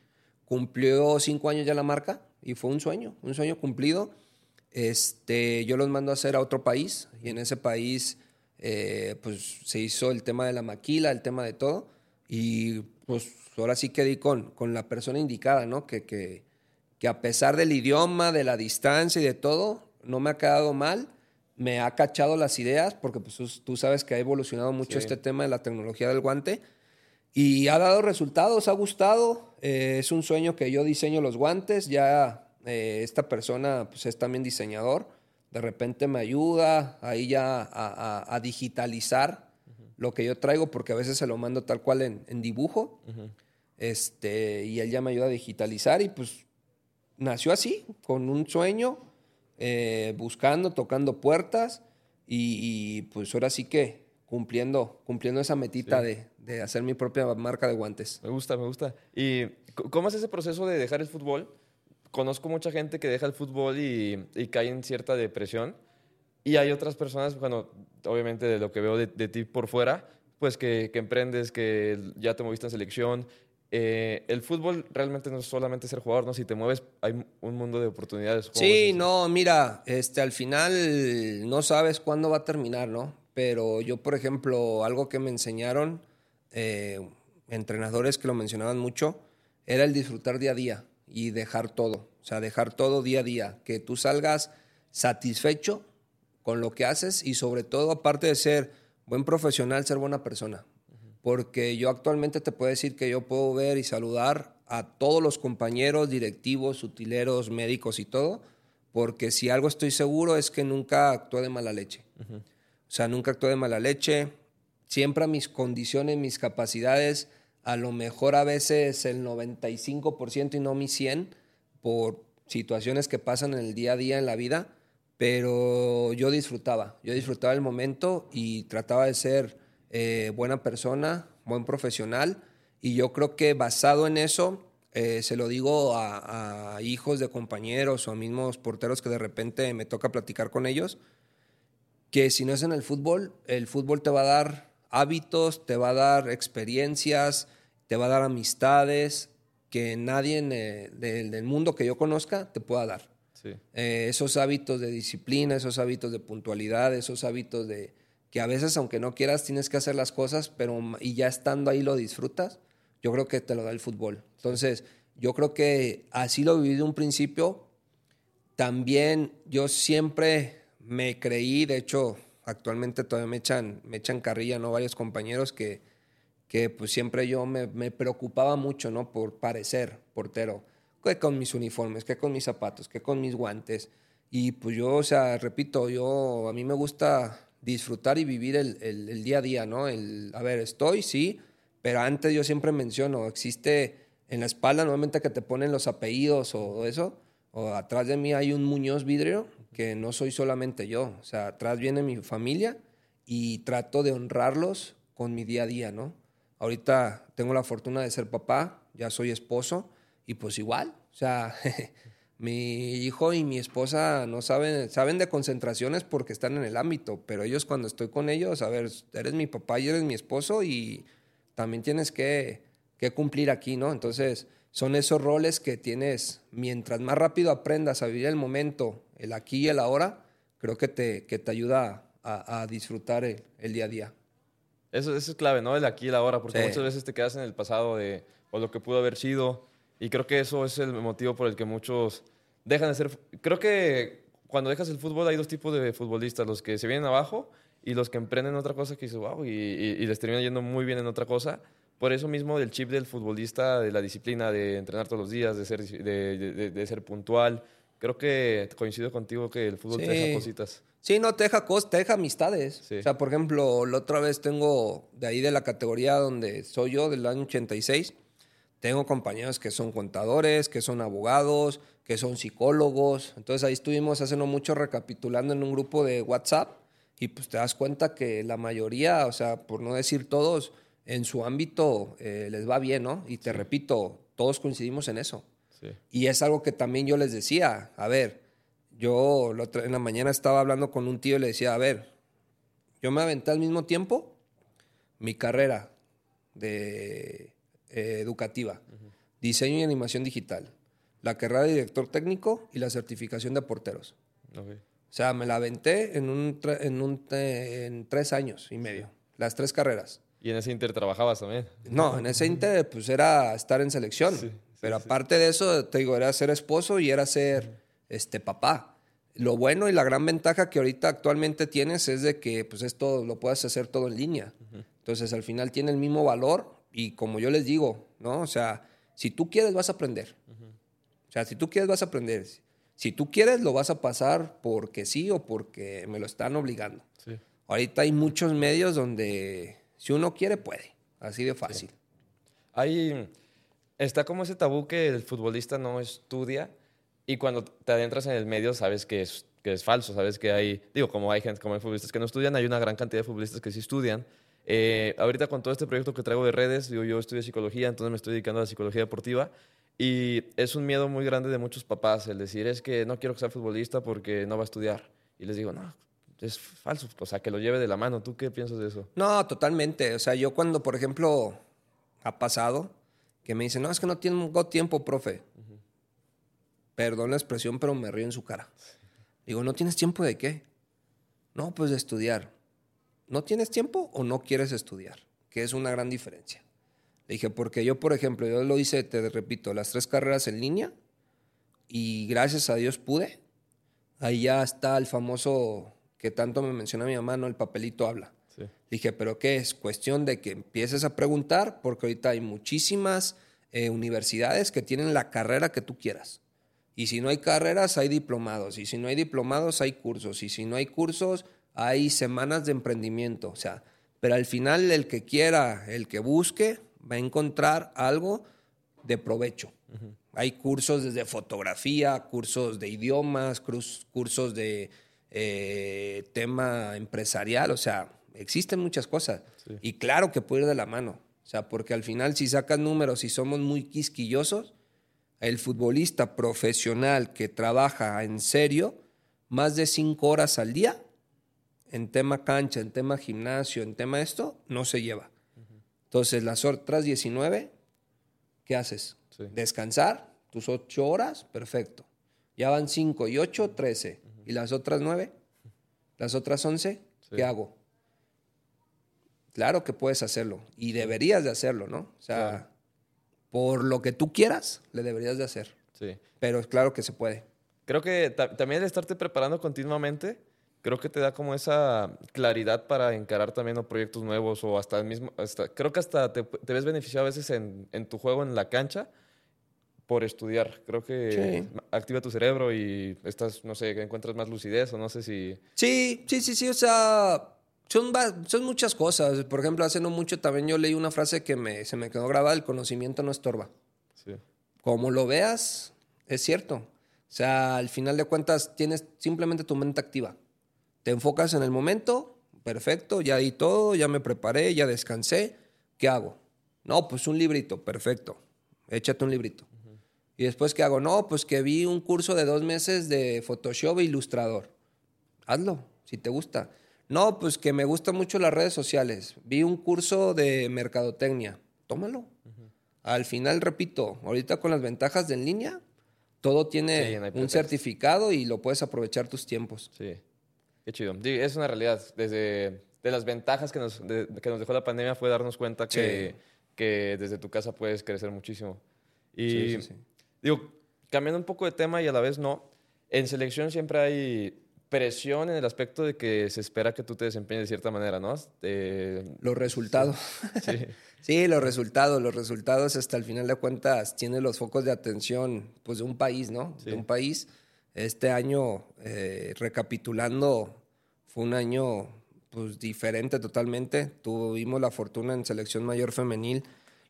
cumplió cinco años ya la marca y fue un sueño, un sueño cumplido. Este, yo los mando a hacer a otro país y en ese país eh, pues se hizo el tema de la maquila, el tema de todo y pues ahora sí que di con, con la persona indicada, ¿no? Que, que, que a pesar del idioma, de la distancia y de todo, no me ha quedado mal me ha cachado las ideas, porque pues, tú sabes que ha evolucionado mucho este tema de la tecnología del guante. Y ha dado resultados, ha gustado. Eh, es un sueño que yo diseño los guantes. Ya eh, esta persona pues, es también diseñador. De repente me ayuda ahí ya a, digitalizar lo que yo traigo, porque a veces se lo mando tal cual en, dibujo. este, y él ya me ayuda a digitalizar y pues nació así, con un sueño eh, buscando, tocando puertas y, pues ahora sí que cumpliendo, cumpliendo esa metita de, de, hacer mi propia marca de guantes. Me gusta, me gusta. ¿Y cómo es ese proceso de dejar el fútbol? Conozco mucha gente que deja el fútbol y, y cae en cierta depresión. Y hay otras personas, bueno, obviamente de lo que veo de, de ti por fuera, pues que, que, emprendes, que ya te moviste en selección, eh, el fútbol realmente no es solamente ser jugador, ¿no? Si te mueves, hay un mundo de oportunidades. Sí, no, mira, este, al final no sabes cuándo va a terminar, ¿no? Pero yo, por ejemplo, algo que me enseñaron, eh, entrenadores que lo mencionaban mucho, era el disfrutar día a día y dejar todo. O sea, dejar todo día a día. Que tú salgas satisfecho con lo que haces y sobre todo, aparte de ser buen profesional, ser buena persona porque yo actualmente te puedo decir que yo puedo ver y saludar a todos los compañeros, directivos, utileros, médicos y todo, porque si algo estoy seguro es que nunca actué de mala leche. O sea, nunca actué de mala leche, siempre a mis condiciones, mis capacidades, a lo mejor a veces el 95% y no mi 100% por situaciones que pasan en el día a día en la vida, pero yo disfrutaba, yo disfrutaba el momento y trataba de ser eh, buena persona, buen profesional. Y yo creo que basado en eso, eh, se lo digo a, a, hijos de compañeros o a mismos porteros que de repente me toca platicar con ellos, que si no es en el fútbol, el fútbol te va a dar hábitos, te va a dar experiencias, te va a dar amistades que nadie del mundo que yo conozca te pueda dar. Eh, esos hábitos de disciplina, esos hábitos de puntualidad, esos hábitos de que a veces aunque no quieras tienes que hacer las cosas, pero y ya estando ahí lo disfrutas, yo creo que te lo da el fútbol. Entonces, yo creo que así lo viví de un principio. También yo siempre me creí, de hecho, actualmente todavía me echan, me echan carrilla, ¿no? Varios compañeros que, que pues siempre yo me, preocupaba mucho, ¿no? Por parecer portero que con mis uniformes, que con mis zapatos, que con mis guantes. Y pues yo, o sea, repito, yo a mí me gusta disfrutar y vivir el, el, día a día, ¿no? El, a ver, estoy, sí, pero antes yo siempre menciono, existe en la espalda normalmente que te ponen los apellidos o eso, o atrás de mí hay un Muñoz vidrio, que no soy solamente yo, o sea, atrás viene mi familia y trato de honrarlos con mi día a día, ¿no? Ahorita tengo la fortuna de ser papá, ya soy esposo, y pues igual, o sea, mi hijo y mi esposa no saben, saben de concentraciones porque están en el ámbito, pero ellos cuando estoy con ellos, a ver, eres mi papá y eres mi esposo y también tienes que, que cumplir aquí, ¿no? Entonces, son esos roles que tienes, mientras más rápido aprendas a vivir el momento, el aquí y el ahora, creo que te, que te ayuda a, disfrutar el, día a día. Eso, eso, es clave, ¿no? El aquí y el ahora, porque muchas veces te quedas en el pasado de o lo que pudo haber sido y creo que eso es el motivo por el que muchos dejan de ser... Creo que cuando dejas el fútbol hay dos tipos de futbolistas, los que se vienen abajo y los que emprenden otra cosa que dices, wow, y, y, les termina yendo muy bien en otra cosa. Por eso mismo del chip del futbolista, de la disciplina, de entrenar todos los días, de ser, de, de, ser puntual. Creo que coincido contigo que el fútbol te deja cositas. Sí, no, te deja cosas, te deja amistades. O sea, por ejemplo, la otra vez tengo de ahí de la categoría donde soy yo, del año 86, tengo compañeros que son contadores, que son abogados, que son psicólogos. Entonces ahí estuvimos hace no mucho recapitulando en un grupo de WhatsApp y pues te das cuenta que la mayoría, o sea, por no decir todos, en su ámbito eh, les va bien, ¿no? Y te repito, todos coincidimos en eso. Y es algo que también yo les decía, a ver, yo en la mañana estaba hablando con un tío y le decía, a ver, yo me aventé al mismo tiempo mi carrera de eh, educativa, diseño y animación digital, la carrera de director técnico y la certificación de porteros. O sea, me la aventé en, un, en, un, en tres años y medio, las tres carreras. ¿Y en ese Inter trabajabas también? No, en ese Inter pues era estar en selección. pero aparte de eso, te digo, era ser esposo y era ser este, papá. Lo bueno y la gran ventaja que ahorita actualmente tienes es de que pues esto lo puedes hacer todo en línea. Entonces al final tiene el mismo valor y como yo les digo, ¿no? O sea, si tú quieres, vas a aprender. O sea, si tú quieres, vas a aprender. Si tú quieres, lo vas a pasar porque sí o porque me lo están obligando. Ahorita hay muchos medios donde si uno quiere, puede. Así de fácil. Hay, está como ese tabú que el futbolista no estudia y cuando te adentras en el medio sabes que es, que es falso, sabes que hay, digo, como hay gente, como hay futbolistas que no estudian, hay una gran cantidad de futbolistas que sí estudian eh, ahorita con todo este proyecto que traigo de redes, digo, yo estudio psicología, entonces me estoy dedicando a la psicología deportiva y es un miedo muy grande de muchos papás el decir es que no quiero que sea futbolista porque no va a estudiar. Y les digo, no, es falso, o sea, que lo lleve de la mano. ¿Tú qué piensas de eso? No, totalmente. O sea, yo cuando, por ejemplo, ha pasado que me dicen, no, es que no tengo tiempo, profe. Perdón la expresión, pero me río en su cara. Digo, ¿no tienes tiempo de qué? No, pues de estudiar. ¿No tienes tiempo o no quieres estudiar? Que es una gran diferencia. Le dije, porque yo, por ejemplo, yo lo hice, te repito, las tres carreras en línea y gracias a Dios pude. Ahí ya está el famoso que tanto me menciona mi mamá, ¿no? El papelito habla. Dije, pero ¿qué es? Cuestión de que empieces a preguntar, porque ahorita hay muchísimas eh, universidades que tienen la carrera que tú quieras. Y si no hay carreras, hay diplomados. Y si no hay diplomados, hay cursos. Y si no hay cursos, hay semanas de emprendimiento, o sea, pero al final el que quiera, el que busque, va a encontrar algo de provecho. Hay cursos desde fotografía, cursos de idiomas, cursos de eh, tema empresarial, o sea, existen muchas cosas. Y claro que puede ir de la mano, o sea, porque al final si sacas números y somos muy quisquillosos, el futbolista profesional que trabaja en serio más de cinco horas al día en tema cancha, en tema gimnasio, en tema esto, no se lleva. Entonces, las otras 19, ¿qué haces? Descansar, tus ocho horas, perfecto. Ya van cinco y ocho, trece. ¿Y las otras nueve? ¿Las otras once? ¿Qué hago? Claro que puedes hacerlo y deberías de hacerlo, ¿no? O sea, por lo que tú quieras, le deberías de hacer. Sí. Pero es claro que se puede. Creo que también el estarte preparando continuamente, creo que te da como esa claridad para encarar también proyectos nuevos o hasta el mismo, hasta, creo que hasta te, ves beneficiado a veces en, en, tu juego en la cancha por estudiar. Creo que activa tu cerebro y estás, no sé, encuentras más lucidez o no sé si... Sí, sí, sí, sí, o sea, son, son muchas cosas. Por ejemplo, hace no mucho también yo leí una frase que me, se me quedó grabada, el conocimiento no estorba. Sí. Como lo veas, es cierto. O sea, al final de cuentas tienes simplemente tu mente activa. Te enfocas en el momento, perfecto, ya di todo, ya me preparé, ya descansé. ¿Qué hago? No, pues un librito, perfecto. Échate un librito. Y después, ¿qué hago? No, pues que vi un curso de dos meses de Photoshop e Ilustrador. Hazlo, si te gusta. No, pues que me gustan mucho las redes sociales. Vi un curso de mercadotecnia. Tómalo. Al final, repito, ahorita con las ventajas de en línea, todo tiene un certificado y lo puedes aprovechar tus tiempos. Sí. Qué chido. es una realidad. Desde de las ventajas que nos, que nos dejó la pandemia fue darnos cuenta que, que desde tu casa puedes crecer muchísimo. Y digo, cambiando un poco de tema y a la vez no, en selección siempre hay presión en el aspecto de que se espera que tú te desempeñes de cierta manera, ¿no? los resultados. Sí. sí. los resultados. Los resultados, hasta el final de cuentas, tienen los focos de atención pues, de un país, ¿no? De un país. Este año, eh, recapitulando, fue un año pues, diferente totalmente. Tuvimos la fortuna en selección mayor femenil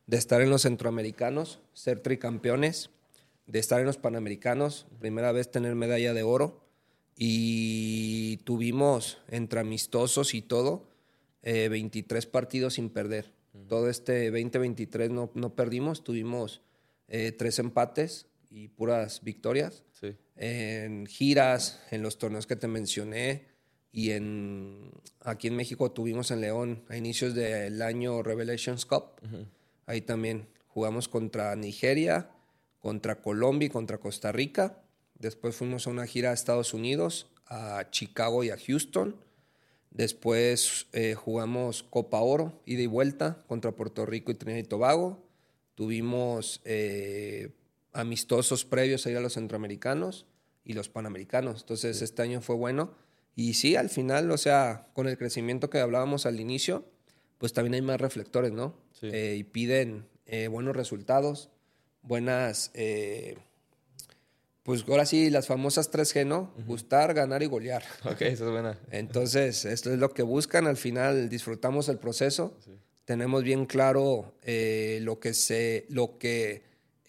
de estar en los centroamericanos, ser tricampeones, de estar en los panamericanos, primera vez tener medalla de oro y tuvimos entre amistosos y todo 23 eh, partidos sin perder. Todo este 2023 no, no perdimos, tuvimos eh, tres empates y puras victorias. En giras, en los torneos que te mencioné y en aquí en México tuvimos en León a inicios del año Revelations Cup. Ahí también jugamos contra Nigeria, contra Colombia y contra Costa Rica Después fuimos a una gira a Estados Unidos, a Chicago y a Houston. Después eh, jugamos Copa Oro, ida y vuelta contra Puerto Rico y Trinidad y Tobago. Tuvimos eh, amistosos previos a ir a los centroamericanos y los panamericanos. Entonces este año fue bueno. Y sí, al final, o sea, con el crecimiento que hablábamos al inicio, pues también hay más reflectores, ¿no? Eh, y piden buenos resultados, buenas pues ahora sí, las famosas 3G, ¿no? Gustar, ganar y golear. Ok, eso es buena. Entonces, esto es lo que buscan. Al final disfrutamos el proceso. Tenemos bien claro eh, lo que, se, lo que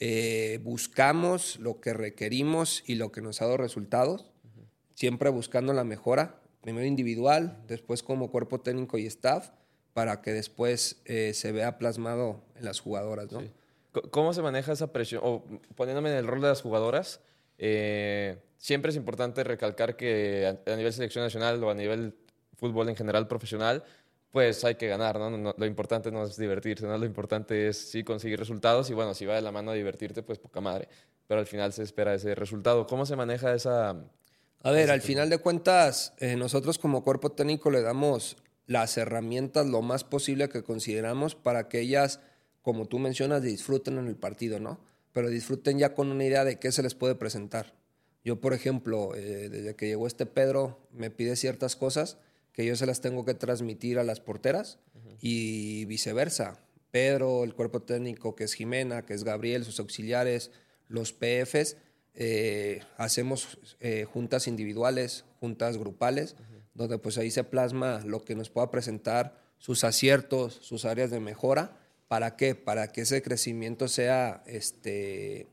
eh, buscamos, lo que requerimos y lo que nos ha dado resultados. Siempre buscando la mejora, primero individual, después como cuerpo técnico y staff, para que después eh, se vea plasmado en las jugadoras. ¿Cómo se maneja esa presión? O poniéndome en el rol de las jugadoras, eh, siempre es importante recalcar que a, nivel selección nacional o a nivel fútbol en general profesional, pues hay que ganar, ¿no? lo importante no es divertirse, ¿no? Lo importante es sí conseguir resultados y bueno, si va de la mano a divertirte, pues poca madre. Pero al final se espera ese resultado. ¿Cómo se maneja esa... A ver, al final de cuentas, eh, nosotros como cuerpo técnico le damos las herramientas lo más posible que consideramos para que ellas, como tú mencionas, disfruten en el partido, ¿no? pero disfruten ya con una idea de qué se les puede presentar. Yo, por ejemplo, eh, desde que llegó este Pedro, me pide ciertas cosas que yo se las tengo que transmitir a las porteras y viceversa. Pedro, el cuerpo técnico, que es Jimena, que es Gabriel, sus auxiliares, los PFs, eh, hacemos eh, juntas individuales, juntas grupales, donde pues ahí se plasma lo que nos pueda presentar, sus aciertos, sus áreas de mejora. ¿Para qué? Para que ese crecimiento sea este,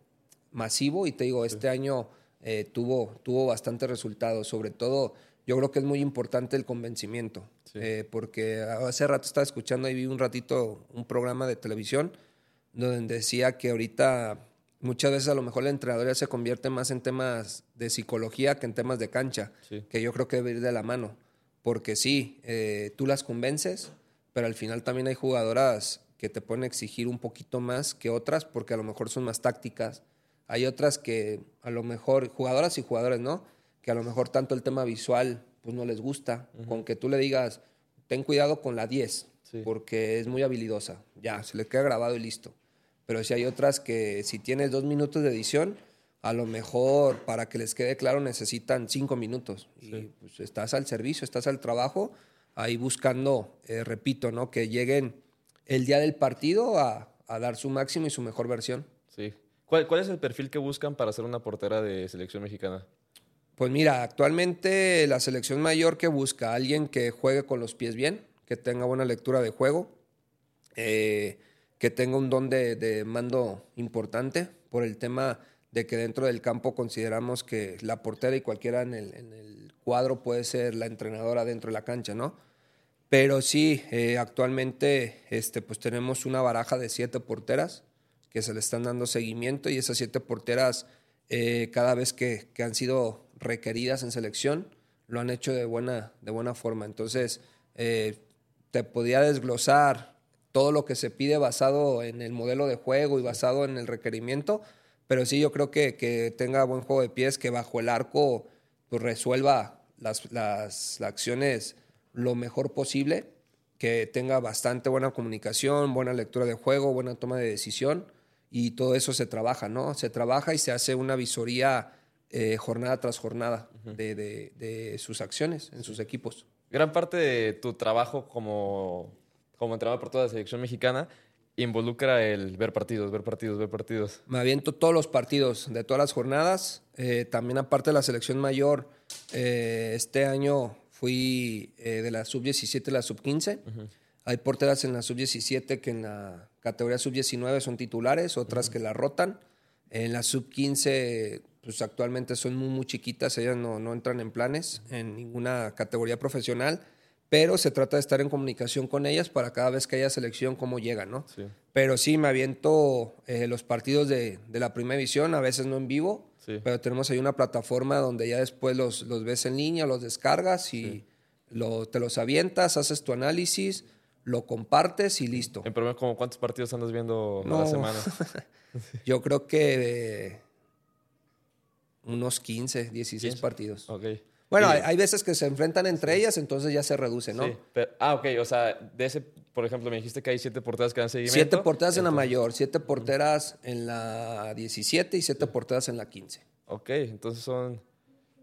masivo. Y te digo, este año eh, tuvo, tuvo bastantes resultados, sobre todo yo creo que es muy importante el convencimiento, eh, porque hace rato estaba escuchando y vi un ratito un programa de televisión donde decía que ahorita muchas veces a lo mejor el entrenador ya se convierte más en temas de psicología que en temas de cancha, Sí. que yo creo que debe ir de la mano. Porque sí, eh, tú las convences, pero al final también hay jugadoras que te pueden exigir un poquito más que otras porque a lo mejor son más tácticas. Hay otras que a lo mejor, jugadoras y jugadores, ¿no? Que a lo mejor tanto el tema visual pues no les gusta. Con que tú le digas, ten cuidado con la 10, Sí. porque es muy habilidosa. Ya, se le queda grabado y listo. Pero si hay otras que si tienes dos minutos de edición, a lo mejor para que les quede claro necesitan cinco minutos. Y pues estás al servicio, estás al trabajo, ahí buscando, eh, repito, ¿no? Que lleguen el día del partido a, a dar su máximo y su mejor versión. Sí. ¿Cuál, ¿Cuál es el perfil que buscan para ser una portera de selección mexicana? Pues mira, actualmente la selección mayor que busca alguien que juegue con los pies bien, que tenga buena lectura de juego, eh, que tenga un don de, mando importante por el tema de que dentro del campo consideramos que la portera y cualquiera en el, cuadro puede ser la entrenadora dentro de la cancha, ¿no? Pero sí, eh, actualmente este, pues tenemos una baraja de siete porteras que se le están dando seguimiento y esas siete porteras eh, cada vez que han sido requeridas en selección lo han hecho de buena, de buena forma. Entonces, eh, te podía desglosar todo lo que se pide basado en el modelo de juego y basado en el requerimiento, pero sí yo creo que, que tenga buen juego de pies, que bajo el arco pues, resuelva las, las, las acciones lo mejor posible, que tenga bastante buena comunicación, buena lectura de juego, buena toma de decisión y todo eso se trabaja, ¿no? Se trabaja y se hace una visoría eh, jornada tras jornada de, de, de sus acciones en sus equipos. Gran parte de tu trabajo como, como entrenador por toda la selección mexicana involucra el ver partidos, ver partidos, ver partidos. Me aviento todos los partidos de todas las jornadas. Eh, también aparte de la selección mayor, eh, este año fui eh, de la sub-17 a la sub-15. Hay porteras en la sub-17 que en la categoría sub-19 son titulares, otras que la rotan. En la sub-15, pues actualmente son muy, muy chiquitas, ellas no, no entran en planes en ninguna categoría profesional, pero se trata de estar en comunicación con ellas para cada vez que haya selección, cómo llegan, ¿no? Sí. Pero sí, me aviento eh, los partidos de, de la primera división, a veces no en vivo, Sí. pero tenemos ahí una plataforma donde ya después los, los ves en línea, los descargas y lo- te los avientas, haces tu análisis, lo compartes y listo. En promedio, ¿como ¿cuántos partidos andas viendo a la semana? Yo creo que eh, unos 15, 16 15. partidos. Ok. Bueno, hay, hay veces que se enfrentan entre ellas, entonces ya se reduce, ¿no? Sí, pero- ah, ok, o sea, de ese, por ejemplo, me dijiste que hay siete porteras que dan seguimiento. Siete porteras en la mayor, siete porteras en la 17 y siete porteras en la 15. Ok, entonces son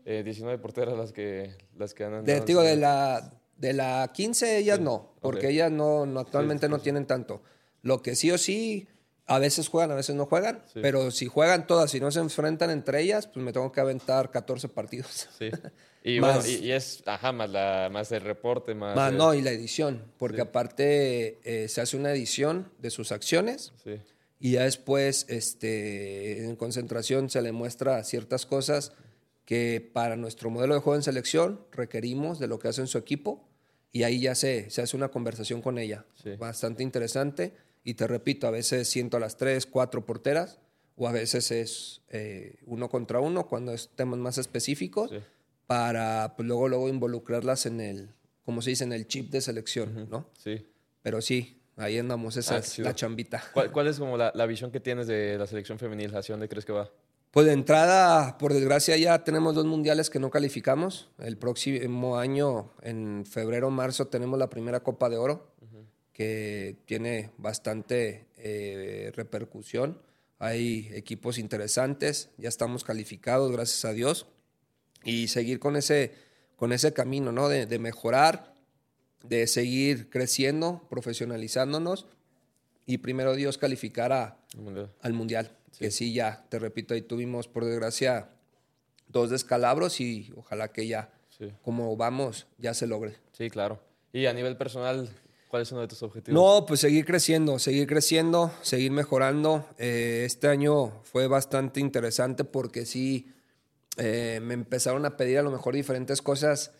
eh, 19 porteras las que, las que andan. De, digo, de la, de la 15 ellas no, porque ellas no, no actualmente no tienen tanto. Lo que sí o sí, a veces juegan, a veces no juegan, Sí. pero si juegan todas y no se enfrentan entre ellas, pues me tengo que aventar 14 partidos. Sí. Y Más- bueno, y, y es, ajá, más, la, más el reporte, más. Más el- no, y la edición, porque Sí. aparte eh, se hace una edición de sus acciones Sí, y ya después este, en concentración se le muestra ciertas cosas que para nuestro modelo de juego en selección requerimos de lo que hace en su equipo y ahí ya se, se hace una conversación con ella. Sí. Bastante interesante y te repito, a veces siento a las tres, cuatro porteras o a veces es eh, uno contra uno cuando es temas más específicos sí. para pues, luego, luego involucrarlas en el, como se dice, en el chip de selección, ¿no? sí. Pero sí, ahí andamos, esa Ah, es la chambita. ¿Cuál, cuál es como la, la visión que tienes de la selección femenil? ¿Hacia dónde crees que va? Pues de entrada, por desgracia, ya tenemos dos mundiales que no calificamos. El próximo año, en febrero o marzo, tenemos la primera Copa de Oro, que tiene bastante eh, repercusión. Hay equipos interesantes, ya estamos calificados, gracias a Dios. Y seguir con ese, con ese camino, ¿no? De, de mejorar, de seguir creciendo, profesionalizándonos y primero Dios calificar a, El Mundial. al Mundial. Que sí, ya, te repito, ahí tuvimos por desgracia dos descalabros y ojalá que ya, Sí. como vamos, ya se logre. Sí, claro. Y a nivel personal, ¿cuál es uno de tus objetivos? No, pues seguir creciendo, seguir creciendo, seguir mejorando. Eh, este año fue bastante interesante porque sí eh, me empezaron a pedir a lo mejor diferentes cosas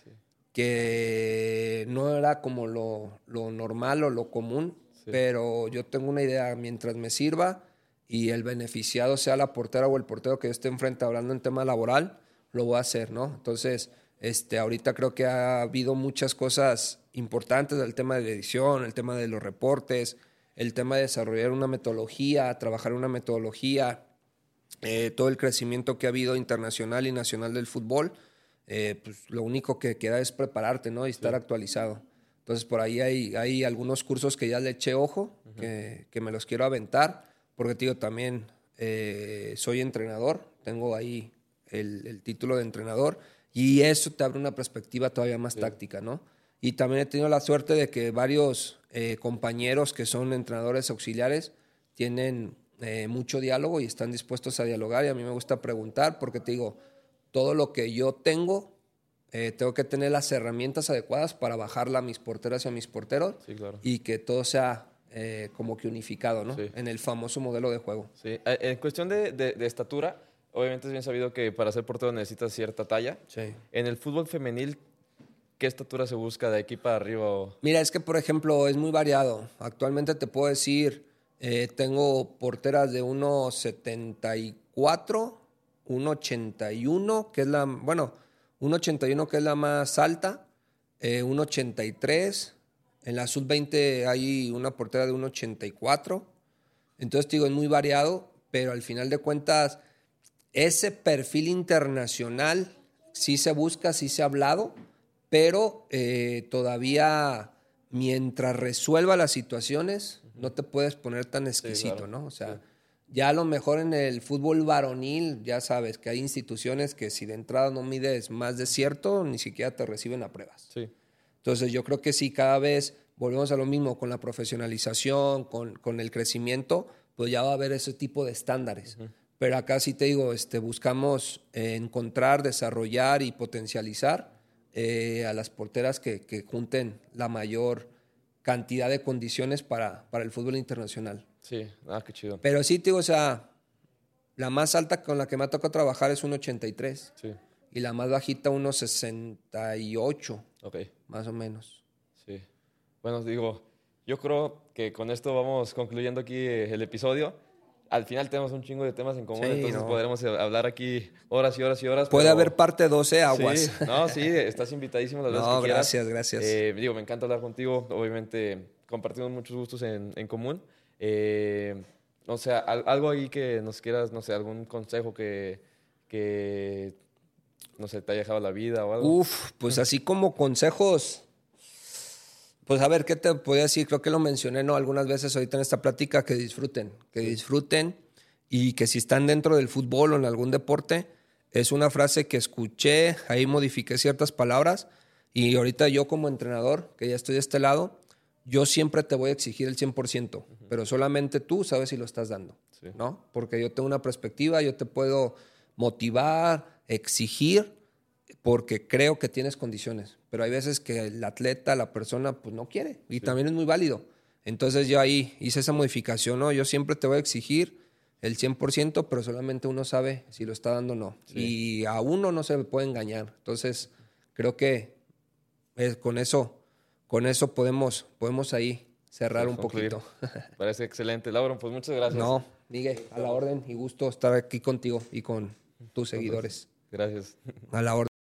que no era como lo, lo normal o lo común, Sí. pero yo tengo una idea, mientras me sirva, y el beneficiado sea la portera o el portero que yo esté enfrente hablando en tema laboral, lo voy a hacer, ¿no? Entonces, este, ahorita creo que ha habido muchas cosas importantes, el tema de la edición, el tema de los reportes, el tema de desarrollar una metodología, trabajar una metodología, eh, todo el crecimiento que ha habido internacional y nacional del fútbol, eh, pues lo único que queda es prepararte, ¿no? Y estar actualizado. Entonces, por ahí hay, hay algunos cursos que ya le eché ojo, que, que, me los quiero aventar, porque, tío, también eh, soy entrenador, tengo ahí el, el, título de entrenador, y eso te abre una perspectiva todavía más sí. táctica, ¿no? Y también he tenido la suerte de que varios eh, compañeros que son entrenadores auxiliares tienen eh, mucho diálogo y están dispuestos a dialogar, y a mí me gusta preguntar, porque te digo, todo lo que yo tengo eh, tengo que tener las herramientas adecuadas para bajarla a mis porteras y a mis porteros Sí, claro. y que todo sea eh, como que unificado, ¿no? Sí. En el famoso modelo de juego. Sí. En cuestión de, de- de estatura, obviamente es bien sabido que para ser portero necesitas cierta talla. Sí. En el fútbol femenil, ¿qué estatura se busca de aquí para arriba? o- Mira, es que por ejemplo es muy variado. Actualmente te puedo decir, eh, tengo porteras de 1,74, 1,81, que es la, bueno, 1,81 que es la más alta, eh, 1,83. En la sub-20 hay una portera de 1,84. Entonces, te digo, es muy variado, pero al final de cuentas, ese perfil internacional sí se busca, sí se ha hablado, pero eh, todavía mientras resuelva las situaciones, no te puedes poner tan exquisito, claro. ¿no? O sea, Sí. ya a lo mejor en el fútbol varonil, ya sabes que hay instituciones que si de entrada no mides más de cierto, ni siquiera te reciben a pruebas. Sí. Entonces yo creo que sí, cada vez volvemos a lo mismo con la profesionalización, con, con el crecimiento, pues ya va a haber ese tipo de estándares. Pero acá sí te digo, este, buscamos eh, encontrar, desarrollar y potencializar eh, a las porteras que, que junten la mayor cantidad de condiciones para, para el fútbol internacional. Sí, ah, qué chido. Pero sí te digo, o sea, la más alta con la que me ha tocado trabajar es un 83 Sí, y la más bajita unos 68, ok, más o menos. sí. Bueno, digo, yo creo que con esto vamos concluyendo aquí el episodio. Al final tenemos un chingo de temas en común, Sí, entonces no. podremos eh, hablar aquí horas y horas y horas. Puede pero- haber parte 12 aguas. Sí, no, sí, estás invitadísimo las veces No, que quieras. gracias, gracias. Eh, digo, me encanta hablar contigo. Obviamente compartimos muchos gustos en, en común. Eh, o sea, al- algo ahí que nos quieras, no sé, algún consejo que, que no sé, te haya dejado la vida o algo. Uf, pues así como consejos. Pues a ver, ¿qué te podía decir? Creo que lo mencioné, ¿no? Algunas veces ahorita en esta plática, que disfruten, que disfruten y que si están dentro del fútbol o en algún deporte, es una frase que escuché, ahí modifiqué ciertas palabras y ahorita yo como entrenador, que ya estoy de este lado, yo siempre te voy a exigir el 100%, pero solamente tú sabes si lo estás dando, Sí. ¿no? Porque yo tengo una perspectiva, yo te puedo motivar, exigir, porque creo que tienes condiciones, pero hay veces que el atleta, la persona, pues no quiere y también es muy válido. Entonces yo ahí hice esa modificación, ¿no? Yo siempre te voy a exigir el 100%, pero solamente uno sabe si lo está dando o no. Y a uno no se le puede engañar. Entonces creo que eh, con eso, con eso podemos, podemos ahí cerrar un concluir. poquito. Parece excelente. Laura, pues muchas gracias. no, Miguel, a la orden y gusto estar aquí contigo y con tus seguidores. Gracias. A la orden.